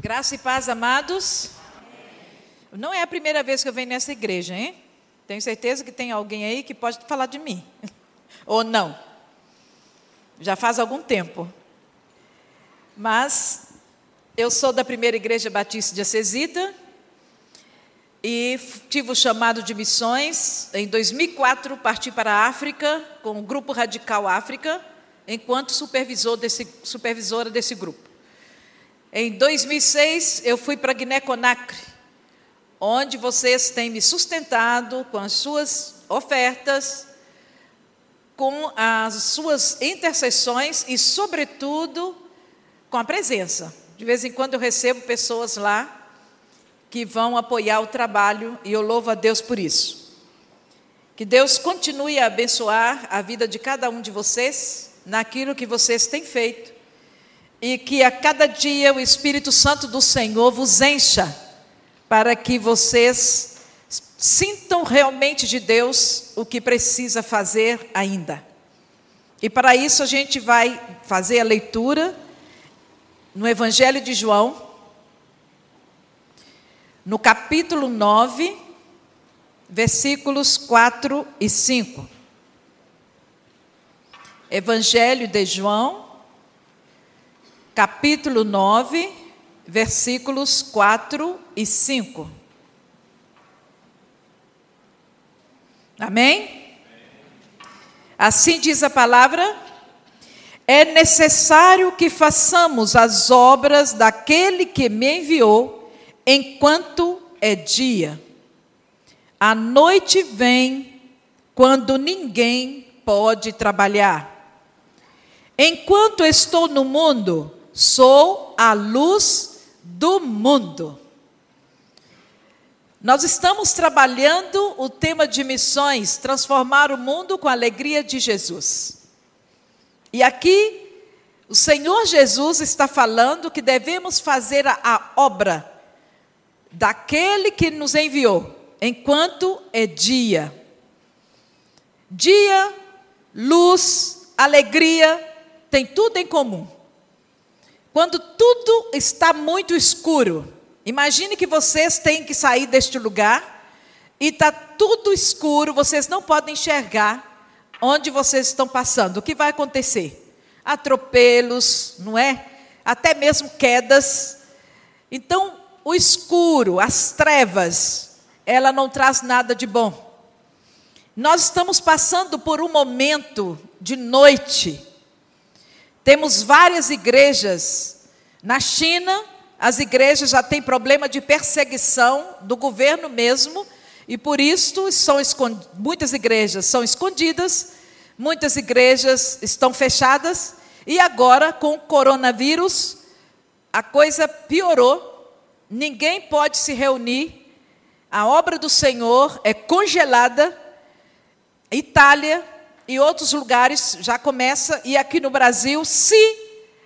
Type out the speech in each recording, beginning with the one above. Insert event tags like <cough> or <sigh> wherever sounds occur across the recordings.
Graça e paz, amados. Não é a primeira vez que eu venho nessa igreja, hein? Tenho certeza que tem alguém aí que pode falar de mim. <laughs> Ou não. Já faz algum tempo. Mas eu sou da primeira igreja batista de Acesita e tive o chamado de missões. Em 2004, parti para a África com o Grupo Radical África, enquanto supervisor desse, supervisora desse grupo. Em 2006, eu fui para Guiné-Conakry, onde vocês têm me sustentado com as suas ofertas, com as suas intercessões e, sobretudo, com a presença. De vez em quando eu recebo pessoas lá que vão apoiar o trabalho e eu louvo a Deus por isso. Que Deus continue a abençoar a vida de cada um de vocês naquilo que vocês têm feito e que a cada dia o Espírito Santo do Senhor vos encha, para que vocês sintam realmente de Deus o que precisa fazer ainda. E para isso a gente vai fazer a leitura no Evangelho de João, no capítulo 9, versículos 4 e 5. Evangelho de João, capítulo 9, versículos 4 e 5. Amém? Assim diz a palavra: é necessário que façamos as obras daquele que me enviou, enquanto é dia. A noite vem quando ninguém pode trabalhar. Enquanto estou no mundo, Sou a luz do mundo. Nós estamos trabalhando o tema de missões, transformar o mundo com a alegria de Jesus. E aqui, o Senhor Jesus está falando que devemos fazer a, a obra daquele que nos enviou, enquanto é dia. Dia, luz, alegria, tem tudo em comum. Quando tudo está muito escuro, imagine que vocês têm que sair deste lugar e está tudo escuro, vocês não podem enxergar onde vocês estão passando. O que vai acontecer? Atropelos, não é? Até mesmo quedas. Então, o escuro, as trevas, ela não traz nada de bom. Nós estamos passando por um momento de noite temos várias igrejas. Na China, as igrejas já têm problema de perseguição do governo mesmo, e por isso são muitas igrejas são escondidas, muitas igrejas estão fechadas, e agora com o coronavírus, a coisa piorou, ninguém pode se reunir, a obra do Senhor é congelada. Itália, e outros lugares já começa, e aqui no Brasil, se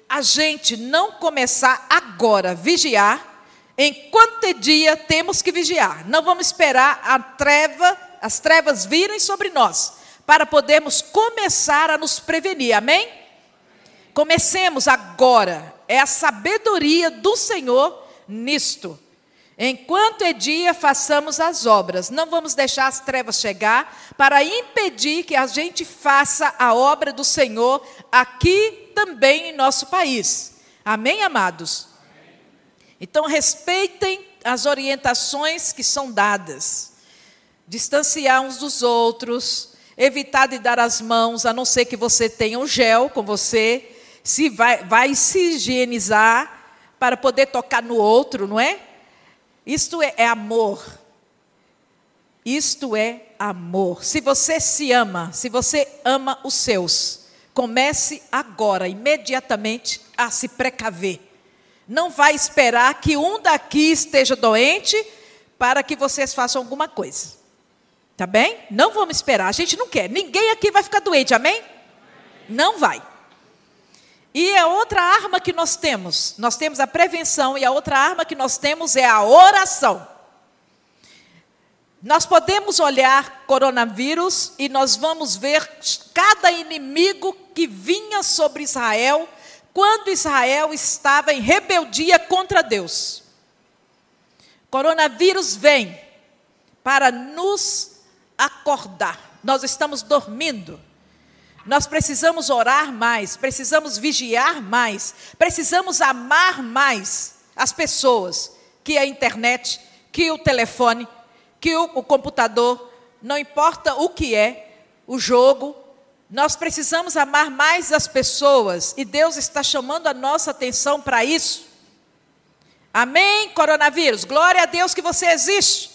a gente não começar agora a vigiar, enquanto é dia, temos que vigiar. Não vamos esperar a treva, as trevas virem sobre nós, para podermos começar a nos prevenir. Amém? Comecemos agora. É a sabedoria do Senhor nisto. Enquanto é dia, façamos as obras. Não vamos deixar as trevas chegar para impedir que a gente faça a obra do Senhor aqui também em nosso país. Amém, amados? Então, respeitem as orientações que são dadas. Distanciar uns dos outros, evitar de dar as mãos, a não ser que você tenha um gel com você, se vai, vai se higienizar para poder tocar no outro, não é? Isto é, é amor. Isto é amor. Se você se ama, se você ama os seus, comece agora, imediatamente, a se precaver. Não vai esperar que um daqui esteja doente para que vocês façam alguma coisa. Tá bem? Não vamos esperar, a gente não quer. Ninguém aqui vai ficar doente, amém? Não vai. E a outra arma que nós temos, nós temos a prevenção, e a outra arma que nós temos é a oração. Nós podemos olhar coronavírus e nós vamos ver cada inimigo que vinha sobre Israel quando Israel estava em rebeldia contra Deus. Coronavírus vem para nos acordar. Nós estamos dormindo. Nós precisamos orar mais, precisamos vigiar mais, precisamos amar mais as pessoas, que a internet, que o telefone, que o, o computador, não importa o que é, o jogo, nós precisamos amar mais as pessoas e Deus está chamando a nossa atenção para isso. Amém, coronavírus? Glória a Deus que você existe,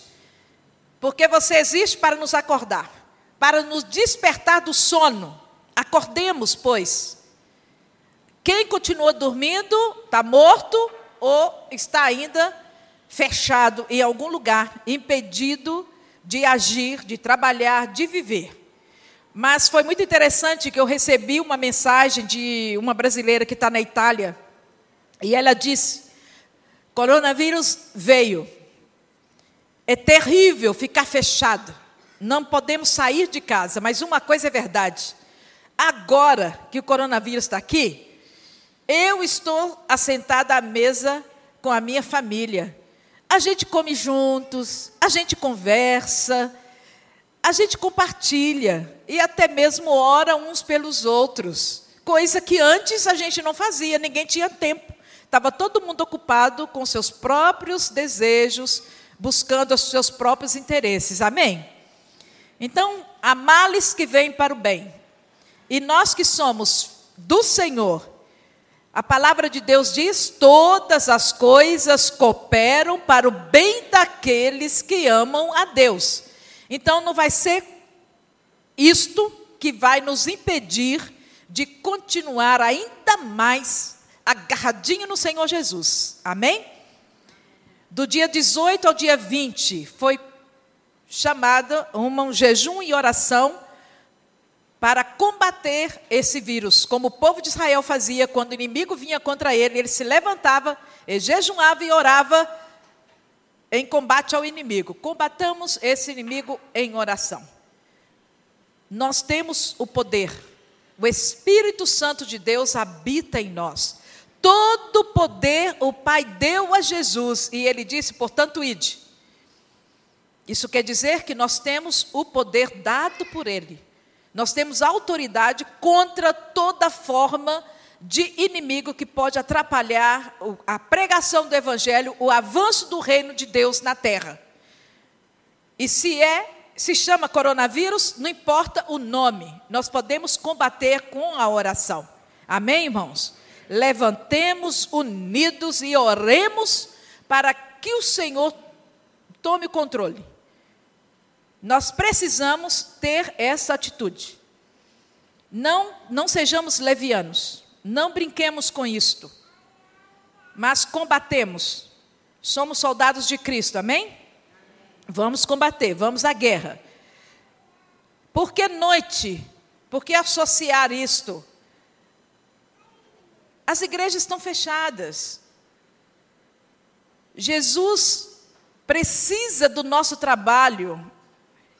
porque você existe para nos acordar, para nos despertar do sono. Acordemos, pois. Quem continua dormindo está morto ou está ainda fechado em algum lugar, impedido de agir, de trabalhar, de viver. Mas foi muito interessante que eu recebi uma mensagem de uma brasileira que está na Itália, e ela disse: coronavírus veio. É terrível ficar fechado. Não podemos sair de casa, mas uma coisa é verdade agora que o coronavírus está aqui, eu estou assentada à mesa com a minha família. A gente come juntos, a gente conversa, a gente compartilha e até mesmo ora uns pelos outros, coisa que antes a gente não fazia, ninguém tinha tempo. Estava todo mundo ocupado com seus próprios desejos, buscando os seus próprios interesses. Amém? Então, há males que vêm para o bem. E nós que somos do Senhor, a palavra de Deus diz: todas as coisas cooperam para o bem daqueles que amam a Deus. Então não vai ser isto que vai nos impedir de continuar ainda mais agarradinho no Senhor Jesus. Amém? Do dia 18 ao dia 20 foi chamada um jejum e oração para combater esse vírus, como o povo de Israel fazia quando o inimigo vinha contra ele, ele se levantava, e jejuava e orava em combate ao inimigo. Combatamos esse inimigo em oração. Nós temos o poder. O Espírito Santo de Deus habita em nós. Todo poder o Pai deu a Jesus e ele disse, portanto, ide. Isso quer dizer que nós temos o poder dado por ele nós temos autoridade contra toda forma de inimigo que pode atrapalhar a pregação do evangelho, o avanço do reino de Deus na terra. E se é, se chama coronavírus, não importa o nome, nós podemos combater com a oração. Amém, irmãos? Levantemos unidos e oremos para que o Senhor tome o controle. Nós precisamos ter essa atitude. Não, não sejamos levianos, não brinquemos com isto, mas combatemos. Somos soldados de Cristo, amém? Vamos combater, vamos à guerra. Por que noite? Por que associar isto? As igrejas estão fechadas. Jesus precisa do nosso trabalho,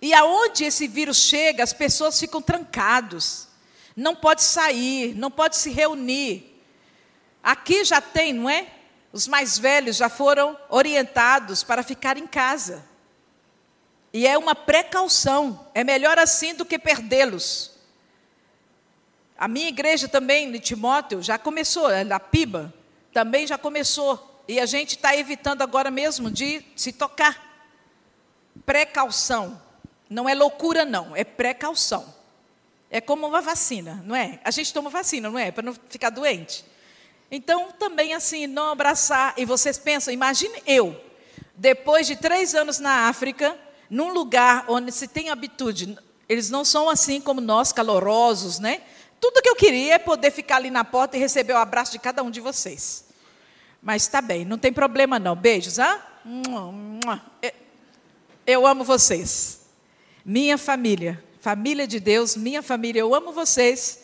e aonde esse vírus chega, as pessoas ficam trancados. Não pode sair, não pode se reunir. Aqui já tem, não é? Os mais velhos já foram orientados para ficar em casa. E é uma precaução. É melhor assim do que perdê-los. A minha igreja também, de Timóteo, já começou, a PIBA, também já começou. E a gente está evitando agora mesmo de se tocar. Precaução. Não é loucura, não, é precaução. É como uma vacina, não é? A gente toma vacina, não é? Para não ficar doente. Então, também assim, não abraçar. E vocês pensam, imagine eu, depois de três anos na África, num lugar onde se tem habitude, eles não são assim como nós, calorosos, né? Tudo que eu queria é poder ficar ali na porta e receber o abraço de cada um de vocês. Mas está bem, não tem problema não. Beijos, ah? Eu amo vocês minha família, família de Deus, minha família, eu amo vocês.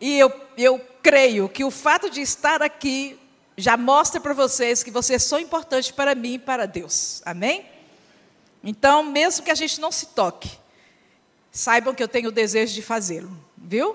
E eu, eu creio que o fato de estar aqui já mostra para vocês que vocês são importantes para mim e para Deus. Amém? Então, mesmo que a gente não se toque, saibam que eu tenho o desejo de fazê-lo, viu?